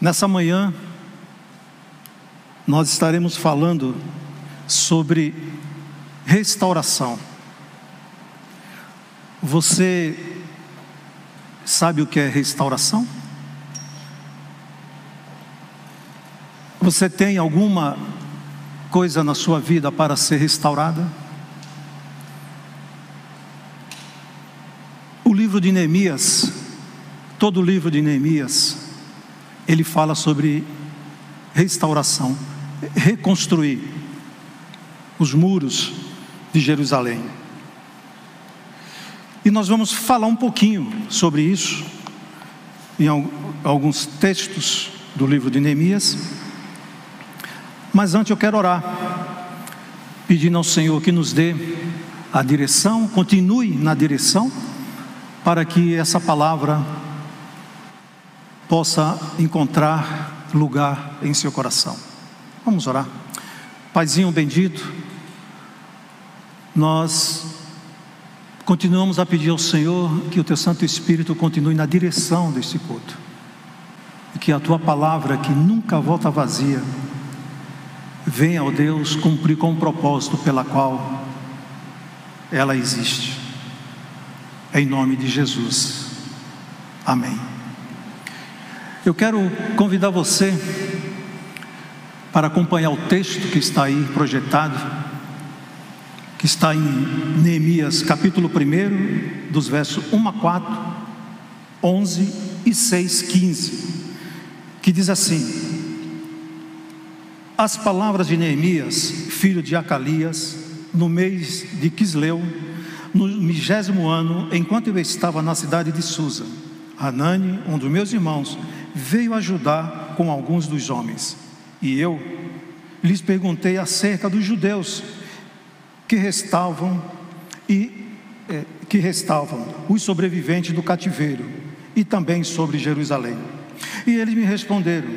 Nessa manhã, nós estaremos falando sobre restauração. Você sabe o que é restauração? Você tem alguma coisa na sua vida para ser restaurada? O livro de Neemias, todo o livro de Neemias, ele fala sobre restauração, reconstruir os muros de Jerusalém. E nós vamos falar um pouquinho sobre isso em alguns textos do livro de Neemias. Mas antes eu quero orar, pedindo ao Senhor que nos dê a direção, continue na direção, para que essa palavra possa encontrar lugar em seu coração. Vamos orar. Paizinho bendito, nós continuamos a pedir ao Senhor que o teu Santo Espírito continue na direção deste culto. E que a tua palavra, que nunca volta vazia, venha, ó Deus, cumprir com o propósito pela qual ela existe. Em nome de Jesus. Amém. Eu quero convidar você para acompanhar o texto que está aí projetado, que está em Neemias, capítulo 1, dos versos 1 a 4, 11 e 6, 15, que diz assim: as palavras de Neemias, filho de Acalias, no mês de Quisleu, no vigésimo ano, enquanto eu estava na cidade de Susa. Hanani, um dos meus irmãos, veio ajudar com alguns dos homens. E eu lhes perguntei acerca dos judeus que restavam e é, que restavam os sobreviventes do cativeiro e também sobre Jerusalém. E eles me responderam: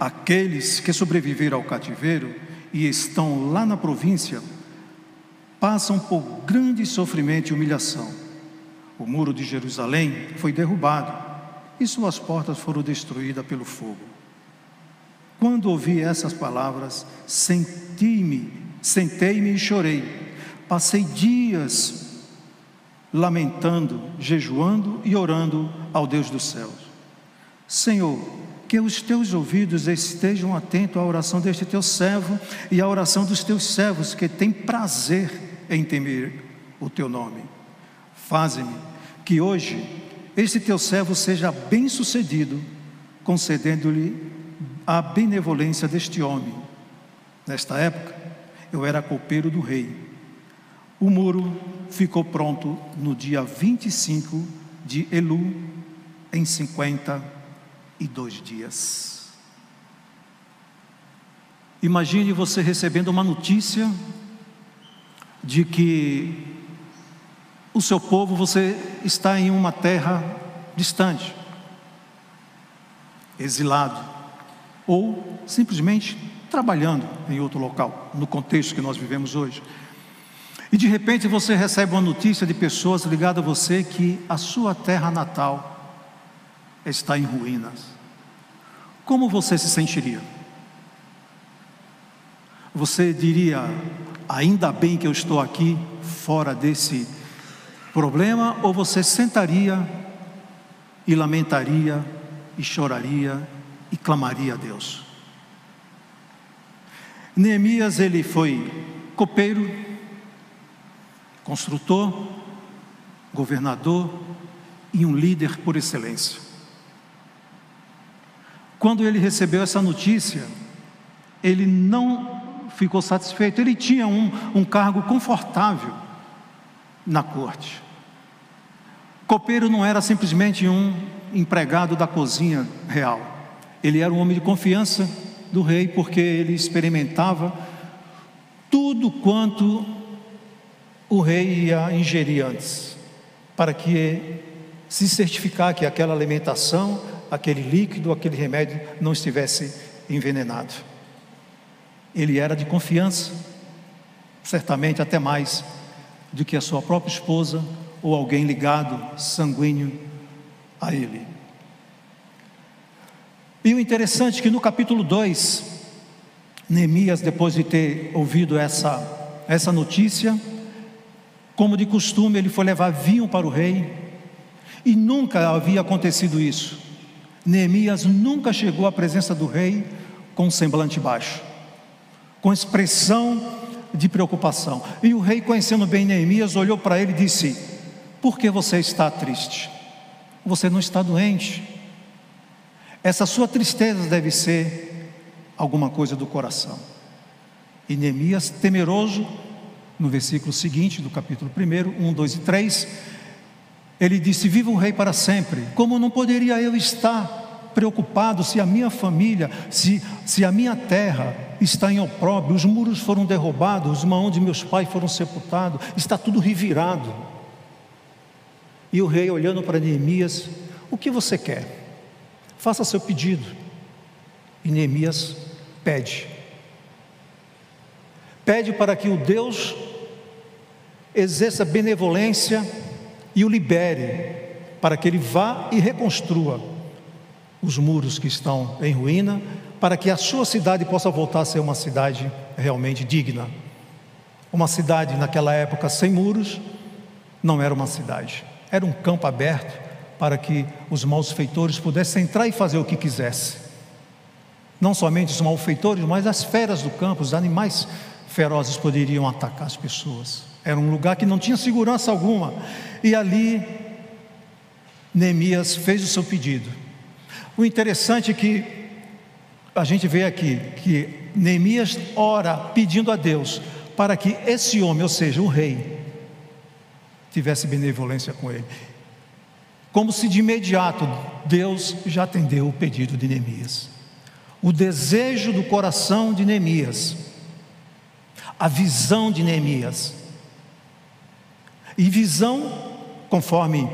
aqueles que sobreviveram ao cativeiro e estão lá na província passam por grande sofrimento e humilhação. O muro de Jerusalém foi derrubado e suas portas foram destruídas pelo fogo. Quando ouvi essas palavras, senti-me, sentei-me e chorei. Passei dias lamentando, jejuando e orando ao Deus dos céus. Senhor, que os teus ouvidos estejam atentos à oração deste teu servo e à oração dos teus servos que têm prazer em temer o teu nome. Faze-me que hoje este teu servo seja bem-sucedido, concedendo-lhe a benevolência deste homem. Nesta época, eu era copeiro do rei. O muro ficou pronto no dia 25 de Elu, em 50 e dois dias. Imagine você recebendo uma notícia de que o seu povo, você está em uma terra distante, exilado, ou simplesmente trabalhando em outro local, no contexto que nós vivemos hoje. E de repente você recebe uma notícia de pessoas ligadas a você que a sua terra natal está em ruínas. Como você se sentiria? Você diria, ainda bem que eu estou aqui, fora desse problema, ou você sentaria e lamentaria e choraria e clamaria a Deus? Neemias, ele foi copeiro, construtor, governador e um líder por excelência. Quando ele recebeu essa notícia, ele não ficou satisfeito. Ele tinha um, um cargo confortável na corte. Copeiro não era simplesmente um empregado da cozinha real. Ele era um homem de confiança do rei, porque ele experimentava tudo quanto o rei ia ingerir antes, para que se certificar que aquela alimentação aquele líquido, aquele remédio não estivesse envenenado. Ele era de confiança, certamente até mais do que a sua própria esposa ou alguém ligado, sanguíneo a ele. E o interessante é que no capítulo 2, Neemias, depois de ter ouvido essa, essa notícia, como de costume, ele foi levar vinho para o rei, e nunca havia acontecido isso. Neemias nunca chegou à presença do rei com semblante baixo, com expressão de preocupação. E o rei, conhecendo bem Neemias, olhou para ele e disse: Por que você está triste? Você não está doente. Essa sua tristeza deve ser alguma coisa do coração. E Neemias, temeroso, no versículo seguinte do capítulo 1, 1, 2 e 3, ele disse: Viva o rei para sempre. Como não poderia eu estar preocupado se a minha família, se, se a minha terra está em opróbrio, os muros foram derrubados, os mãos de meus pais foram sepultados, está tudo revirado. E o rei, olhando para Neemias, o que você quer? Faça seu pedido. E Neemias pede. Pede para que o Deus exerça benevolência e o libere, para que ele vá e reconstrua os muros que estão em ruína, para que a sua cidade possa voltar a ser uma cidade realmente digna. Uma cidade naquela época sem muros não era uma cidade, era um campo aberto para que os malfeitores pudessem entrar e fazer o que quisessem. Não somente os malfeitores, mas as feras do campo, os animais ferozes poderiam atacar as pessoas. Era um lugar que não tinha segurança alguma. E ali Neemias fez o seu pedido. O interessante é que a gente vê aqui que Neemias ora pedindo a Deus para que esse homem, ou seja, o rei, tivesse benevolência com ele. Como se de imediato Deus já atendeu o pedido de Neemias. O desejo do coração de Neemias a visão de Neemias. E visão, conforme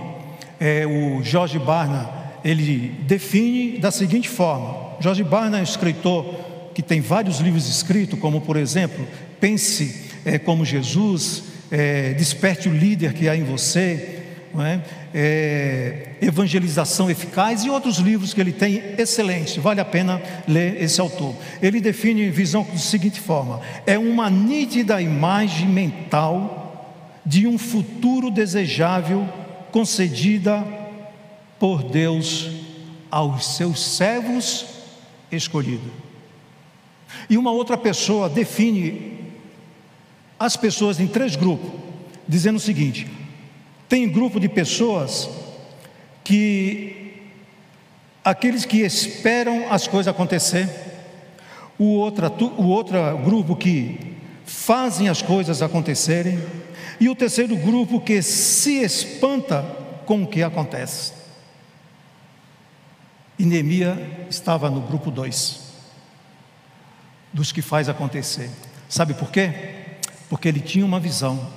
é, o Jorge Barna, ele define da seguinte forma: Jorge Barna é um escritor que tem vários livros escritos, como por exemplo, Pense é, como Jesus, é, Desperte o líder que há em você, é? É, Evangelização Eficaz e outros livros que ele tem excelentes, vale a pena ler esse autor. Ele define visão da seguinte forma: é uma nítida imagem mental de um futuro desejável concedida por Deus aos seus servos escolhidos. E uma outra pessoa define as pessoas em três grupos, dizendo o seguinte: tem grupo de pessoas que aqueles que esperam as coisas acontecer, o outro, o outro grupo que fazem as coisas acontecerem, e o terceiro grupo que se espanta com o que acontece. E Neemia estava no grupo 2, dos que faz acontecer. Sabe por quê? Porque ele tinha uma visão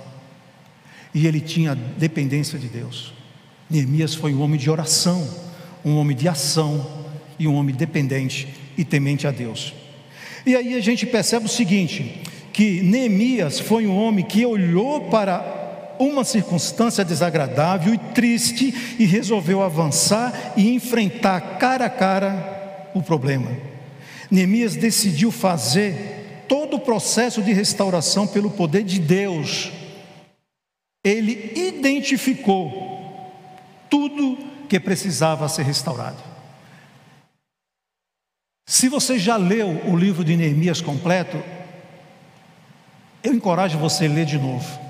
e ele tinha dependência de Deus. Neemias foi um homem de oração, um homem de ação e um homem dependente e temente a Deus. E aí a gente percebe o seguinte: que Neemias foi um homem que olhou para uma circunstância desagradável e triste e resolveu avançar e enfrentar cara a cara o problema. Neemias decidiu fazer todo o processo de restauração pelo poder de Deus ele identificou tudo que precisava ser restaurado. Se você já leu o livro de Neemias completo, eu encorajo você a ler de novo.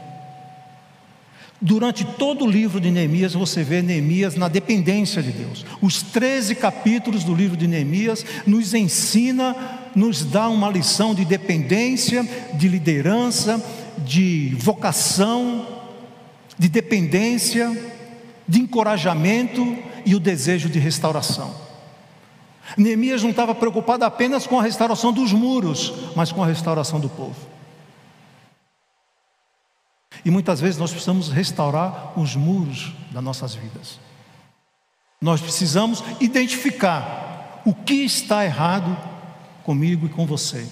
Durante todo o livro de Neemias, você vê Neemias na dependência de Deus. Os 13 capítulos do livro de Neemias nos ensina, nos dá uma lição de dependência, de liderança, de vocação, de dependência, de encorajamento e o desejo de restauração. Neemias não estava preocupado apenas com a restauração dos muros, mas com a restauração do povo. E muitas vezes nós precisamos restaurar os muros das nossas vidas. Nós precisamos identificar o que está errado comigo e com você.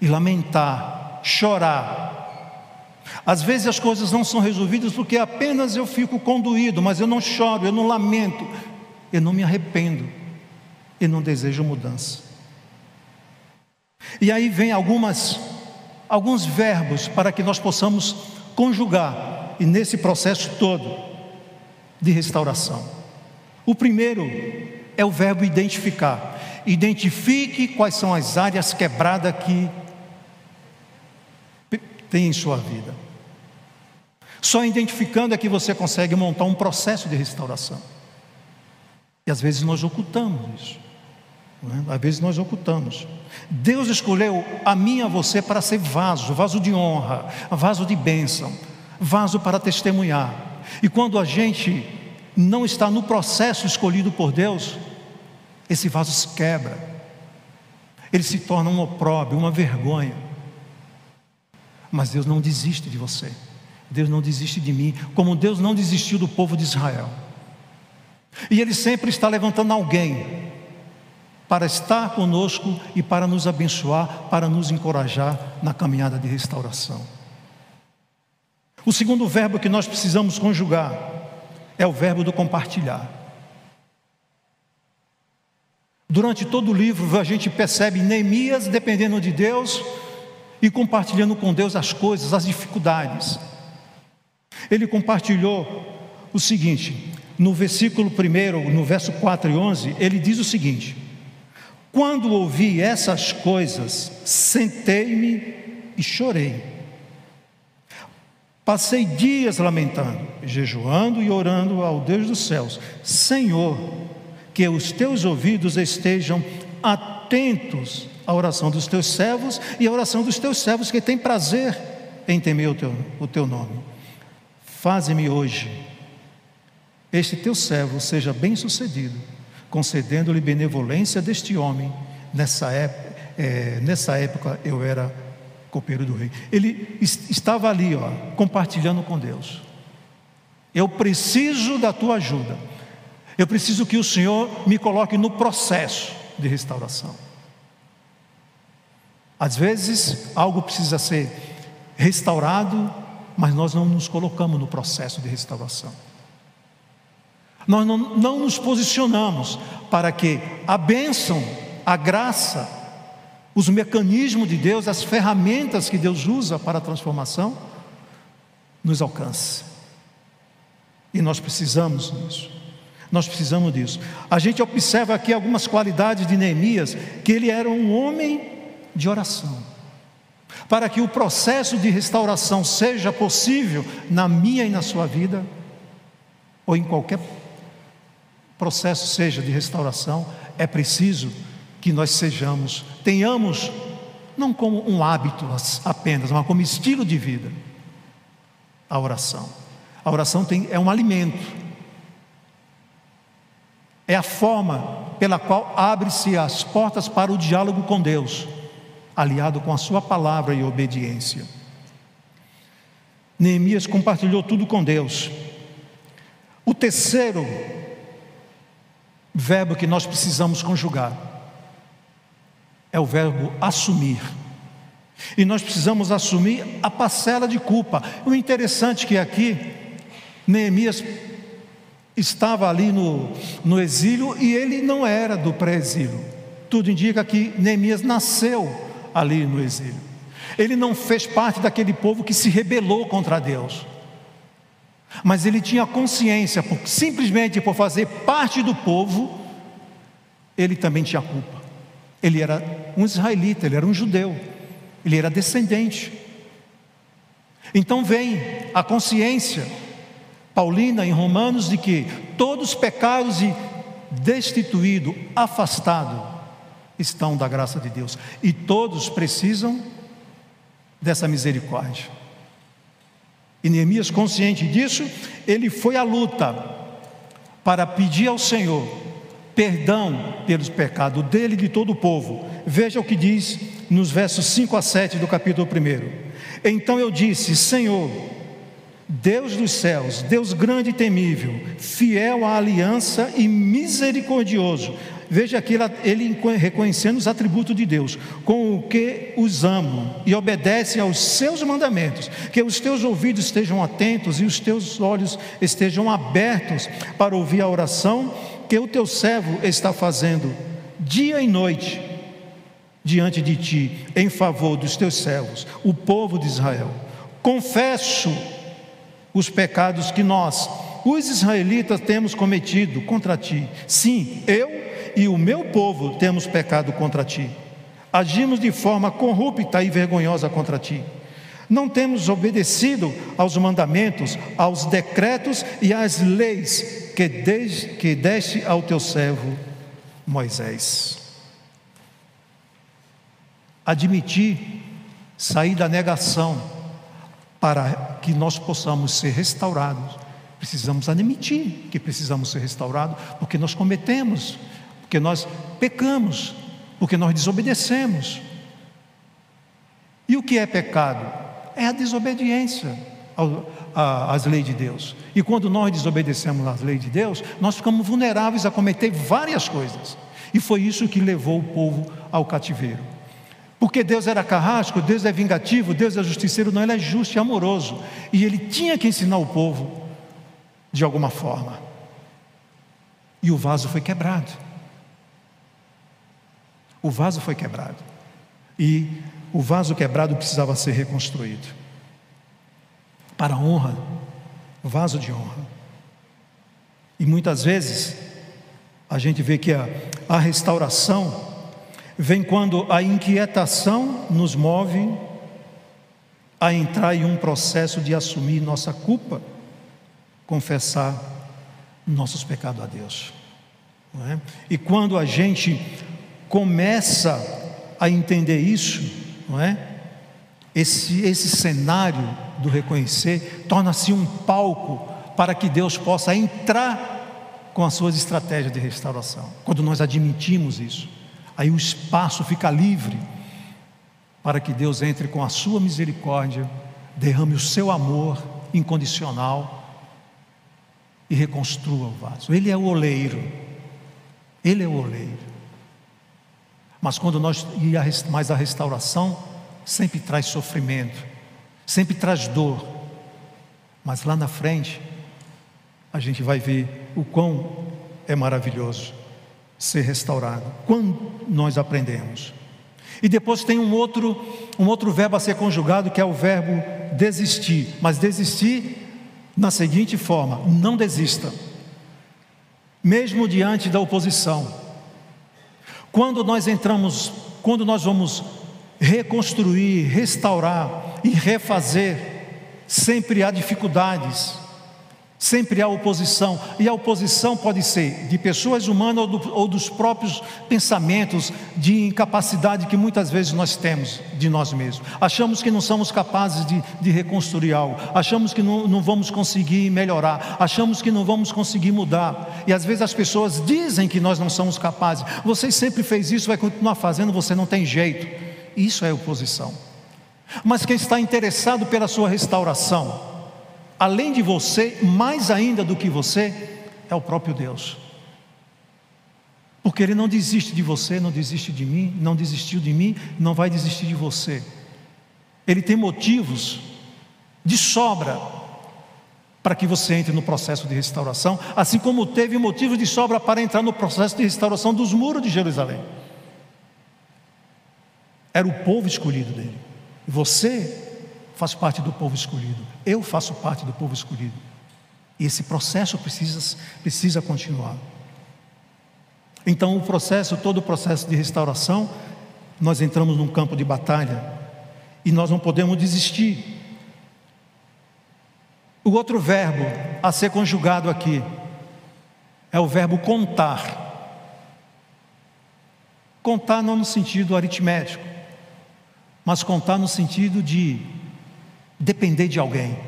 E lamentar, chorar, às vezes as coisas não são resolvidas porque apenas eu fico conduído, mas eu não choro, eu não lamento, eu não me arrependo. e não desejam mudança. E aí vem algumas alguns verbos para que nós possamos conjugar e nesse processo todo de restauração. O primeiro é o verbo identificar. Identifique quais são as áreas quebradas que tem em sua vida. Só identificando é que você consegue montar um processo de restauração. E às vezes nós ocultamos isso. É? Às vezes nós ocultamos. Deus escolheu a mim e a você para ser vaso, vaso de honra, vaso de bênção, vaso para testemunhar. E quando a gente não está no processo escolhido por Deus, esse vaso se quebra, ele se torna um opróbrio, uma vergonha. Mas Deus não desiste de você, Deus não desiste de mim, como Deus não desistiu do povo de Israel. E Ele sempre está levantando alguém para estar conosco e para nos abençoar, para nos encorajar na caminhada de restauração. O segundo verbo que nós precisamos conjugar é o verbo do compartilhar. Durante todo o livro a gente percebe Neemias dependendo de Deus e compartilhando com Deus as coisas, as dificuldades. Ele compartilhou o seguinte: no versículo 1, no verso 4 e 11, ele diz o seguinte: Quando ouvi essas coisas, sentei-me e chorei. Passei dias lamentando, jejuando e orando ao Deus dos céus: Senhor, que os teus ouvidos estejam atentos à oração dos teus servos e à oração dos teus servos que têm prazer em temer o teu, o teu nome. Faze-me hoje este teu servo seja bem-sucedido, concedendo-lhe benevolência deste homem. Nessa época, é, nessa época eu era copeiro do rei. Ele estava ali, ó, compartilhando com Deus. Eu preciso da tua ajuda. Eu preciso que o Senhor me coloque no processo de restauração. Às vezes, algo precisa ser restaurado, mas nós não nos colocamos no processo de restauração. Nós não, não nos posicionamos para que a bênção, a graça, os mecanismos de Deus, as ferramentas que Deus usa para a transformação, nos alcance. E nós precisamos disso. Nós precisamos disso. A gente observa aqui algumas qualidades de Neemias, que ele era um homem de oração. Para que o processo de restauração seja possível na minha e na sua vida, ou em qualquer processo seja de restauração, é preciso que nós sejamos, tenhamos, não como um hábito apenas, mas como estilo de vida, a oração. A oração tem, é um alimento, é a forma pela qual abre-se as portas para o diálogo com Deus, aliado com a Sua palavra e obediência. Neemias compartilhou tudo com Deus. O terceiro verbo que nós precisamos conjugar é o verbo assumir. E nós precisamos assumir a parcela de culpa. O interessante é que aqui, Neemias estava ali no, no exílio e ele não era do pré-exílio. Tudo indica que Neemias nasceu ali no exílio. Ele não fez parte daquele povo que se rebelou contra Deus. Mas ele tinha consciência, por, simplesmente por fazer parte do povo, ele também tinha culpa. Ele era um israelita, ele era um judeu, ele era descendente. Então vem a consciência paulina em Romanos de que todos pecados e destituído, afastado, estão da graça de Deus e todos precisam dessa misericórdia. E Neemias, consciente disso, ele foi à luta para pedir ao Senhor perdão pelos pecados dele e de todo o povo. Veja o que diz nos versos 5 a 7 do capítulo 1. Então eu disse: Senhor, Deus dos céus, Deus grande e temível, fiel à aliança e misericordioso, Veja aqui ele reconhecendo os atributos de Deus, com o que os amo e obedece aos seus mandamentos, que os teus ouvidos estejam atentos e os teus olhos estejam abertos para ouvir a oração que o teu servo está fazendo dia e noite, diante de ti, em favor dos teus servos, o povo de Israel. Confesso os pecados que nós, os israelitas, temos cometido contra ti. Sim, eu e o meu povo temos pecado contra ti. Agimos de forma corrupta e vergonhosa contra ti. Não temos obedecido aos mandamentos, aos decretos e às leis que, de, que deste ao teu servo Moisés. Admitir, sair da negação, para que nós possamos ser restaurados, precisamos admitir que precisamos ser restaurados, porque nós cometemos, porque nós pecamos, porque nós desobedecemos. E o que é pecado? É a desobediência às leis de Deus. E quando nós desobedecemos às leis de Deus, nós ficamos vulneráveis a cometer várias coisas. E foi isso que levou o povo ao cativeiro. Porque Deus era carrasco, Deus é vingativo, Deus é justiceiro, não, Ele é justo e amoroso. E Ele tinha que ensinar o povo de alguma forma. E o vaso foi quebrado. O vaso foi quebrado. E o vaso quebrado precisava ser reconstruído. Para honra, vaso de honra. E muitas vezes a gente vê que a, a restauração vem quando a inquietação nos move a entrar em um processo de assumir nossa culpa, confessar nossos pecados a Deus. É? E quando a gente começa a entender isso, não é? Esse, esse cenário do reconhecer torna-se um palco para que Deus possa entrar com as suas estratégias de restauração. Quando nós admitimos isso aí o espaço fica livre para que Deus entre com a sua misericórdia, derrame o seu amor incondicional e reconstrua o vaso. Ele é o oleiro. Ele é o oleiro. Mas quando nós mas a restauração sempre traz sofrimento, sempre traz dor. Mas lá na frente a gente vai ver o quão é maravilhoso ser restaurado. Quando nós aprendemos. E depois tem um outro, um outro verbo a ser conjugado, que é o verbo desistir. Mas desistir na seguinte forma: não desista, mesmo diante da oposição. Quando nós entramos, quando nós vamos reconstruir, restaurar e refazer, sempre há dificuldades, Sempre há oposição, e a oposição pode ser de pessoas humanas ou, do, ou, dos próprios pensamentos de incapacidade que muitas vezes nós temos de nós mesmos. Achamos que não somos capazes de, de reconstruir algo, achamos que não, não vamos conseguir melhorar, achamos que não vamos conseguir mudar, e às vezes as pessoas dizem que nós não somos capazes. Você sempre fez isso, vai continuar fazendo, você não tem jeito. Isso é oposição. Mas quem está interessado pela sua restauração, além de você, mais ainda do que você, é o próprio Deus. Porque Ele não desiste de você, não desiste de mim, não desistiu de mim, não vai desistir de você. Ele tem motivos de sobra para que você entre no processo de restauração, assim como teve motivos de sobra para entrar no processo de restauração dos muros de Jerusalém. Era o povo escolhido dele. Você faz parte do povo escolhido. Eu faço parte do povo escolhido. E esse processo precisa, precisa continuar. Então, o processo, todo o processo de restauração, nós entramos num campo de batalha e nós não podemos desistir. O outro verbo a ser conjugado aqui é o verbo contar. Contar não no sentido aritmético, mas contar no sentido de depender de alguém.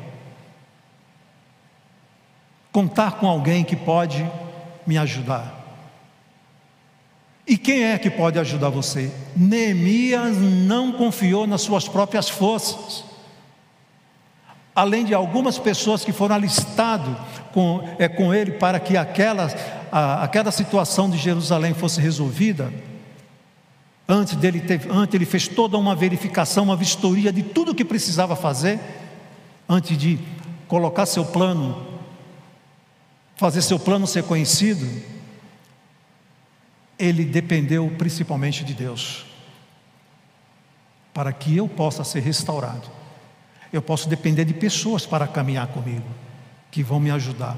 Contar com alguém que pode me ajudar. E quem é que pode ajudar você? Neemias não confiou nas suas próprias forças. Além de algumas pessoas que foram alistadas com, é, com ele para que aquela, a, aquela situação de Jerusalém fosse resolvida, Antes dele ter, antes ele fez toda uma verificação, uma vistoria de tudo o que precisava fazer, antes de colocar seu plano, fazer seu plano ser conhecido. ele dependeu principalmente de Deus. Para que eu possa ser restaurado, eu posso depender de pessoas para caminhar comigo, que vão me ajudar,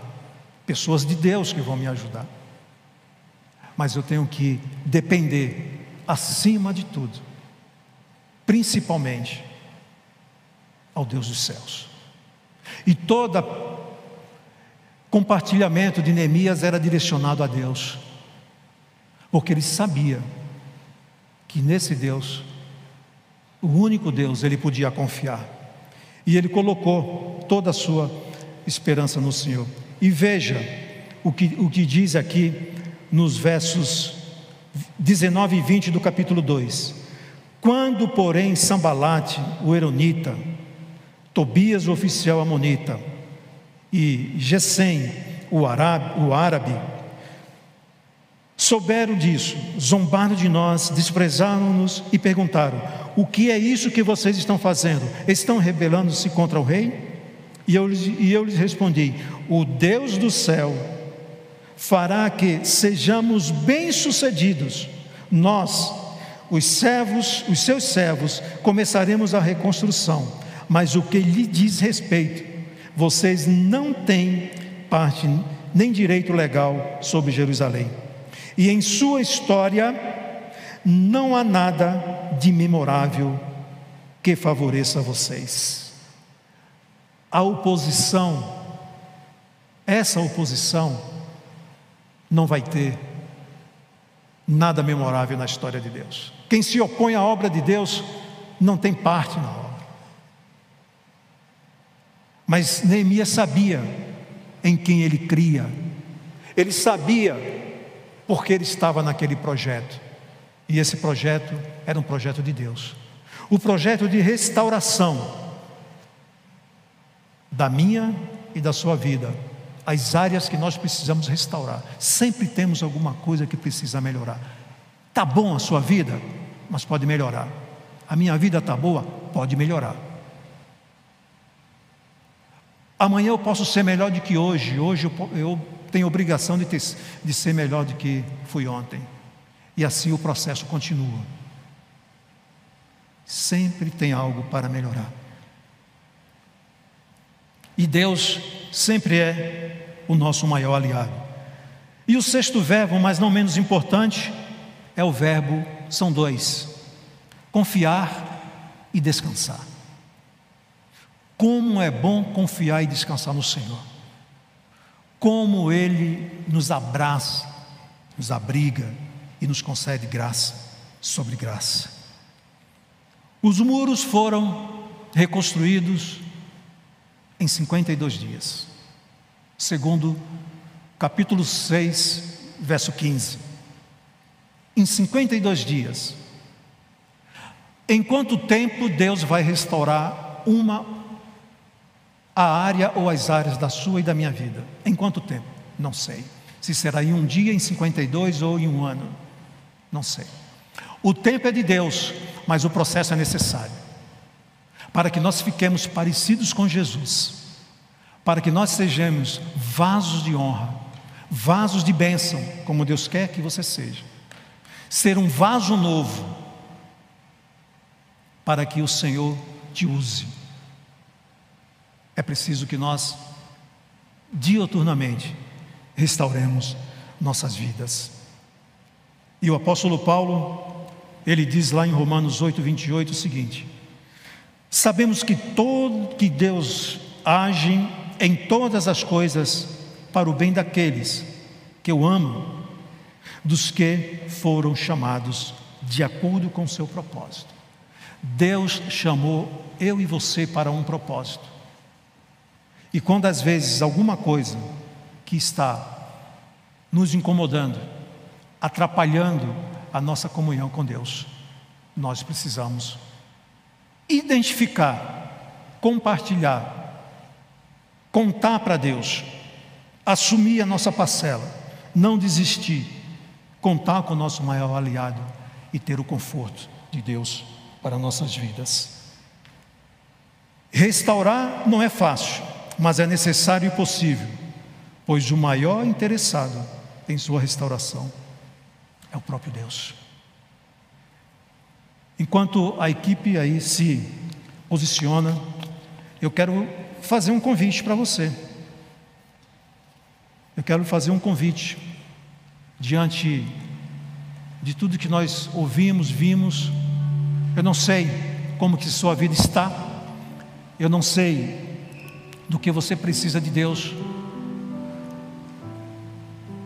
pessoas de Deus que vão me ajudar. Mas eu tenho que depender, acima de tudo, principalmente ao Deus dos céus. E todo compartilhamento de Neemias era direcionado a Deus, porque ele sabia que nesse Deus, o único Deus, ele podia confiar. E ele colocou toda a sua esperança no Senhor. E veja o que, o que diz aqui nos versos 19 e 20 do capítulo 2. Quando, porém, Sambalate, o Eronita, Tobias, o oficial amonita, e Gesem, o árabe, o árabe, souberam disso, zombaram de nós, desprezaram-nos e perguntaram: O que é isso que vocês estão fazendo? Estão rebelando-se contra o rei? E eu, e eu lhes respondi: O Deus do céu fará que sejamos bem-sucedidos. Nós, os servos, os seus servos, começaremos a reconstrução mas o que lhe diz respeito, vocês não têm parte nem direito legal sobre Jerusalém. E em sua história não há nada de memorável que favoreça vocês. A oposição, essa oposição, não vai ter nada memorável na história de Deus. Quem se opõe à obra de Deus não tem parte na obra. Mas Neemias sabia em quem ele cria, ele sabia porque ele estava naquele projeto, e esse projeto era um projeto de Deus o projeto de restauração da minha e da sua vida, as áreas que nós precisamos restaurar. Sempre temos alguma coisa que precisa melhorar. Tá bom a sua vida, mas pode melhorar. A minha vida tá boa, pode melhorar. Amanhã eu posso ser melhor do que hoje. Hoje eu, tenho obrigação de, ter, de ser melhor do que fui ontem. E assim o processo continua. Sempre tem algo para melhorar. E Deus sempre é o nosso maior aliado. E o sexto verbo, mas não menos importante, é o verbo, são dois: confiar e descansar. Como é bom confiar e descansar no Senhor. Como Ele nos abraça, nos abriga e nos concede graça sobre graça. Os muros foram reconstruídos em 52 dias, segundo capítulo 6, verso 15. Em 52 dias. Em quanto tempo Deus vai restaurar uma a área ou as áreas da sua e da minha vida. Em quanto tempo? Não sei. Se será em um dia, em 52 ou em um ano. Não sei. O tempo é de Deus, mas o processo é necessário. Para que nós fiquemos parecidos com Jesus. Para que nós sejamos vasos de honra, vasos de bênção, como Deus quer que você seja. Ser um vaso novo, para que o Senhor te use é preciso que nós, dioturnamente, restauremos nossas vidas. E o apóstolo Paulo, ele diz lá em Romanos 8, 28 o seguinte: Sabemos que todo que Deus age em todas as coisas para o bem daqueles que eu amo, dos que foram chamados de acordo com o seu propósito. Deus chamou eu e você para um propósito. E quando às vezes alguma coisa que está nos incomodando, atrapalhando a nossa comunhão com Deus, nós precisamos identificar, compartilhar, contar para Deus, assumir a nossa parcela, não desistir, contar com o nosso maior aliado e ter o conforto de Deus para nossas vidas. Restaurar não é fácil mas é necessário e possível, pois o maior interessado em sua restauração É o próprio Deus. Enquanto a equipe aí se posiciona, eu quero fazer um convite para você. Eu quero fazer um convite diante de tudo que nós ouvimos, vimos. Eu não sei como que sua vida está. Eu não sei do que você precisa de Deus.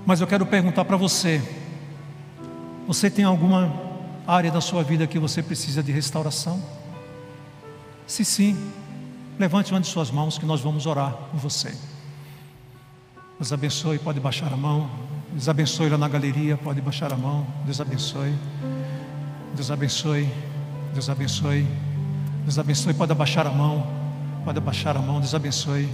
Mas eu quero perguntar para você: você tem alguma área da sua vida que você precisa de restauração? Se sim, levante uma de suas mãos que nós vamos orar por você. Deus abençoe, pode baixar a mão. Deus abençoe lá na galeria, pode baixar a mão. Deus abençoe. Deus abençoe. Deus abençoe. Deus abençoe, pode abaixar a mão. Pode abaixar a mão, Deus abençoe.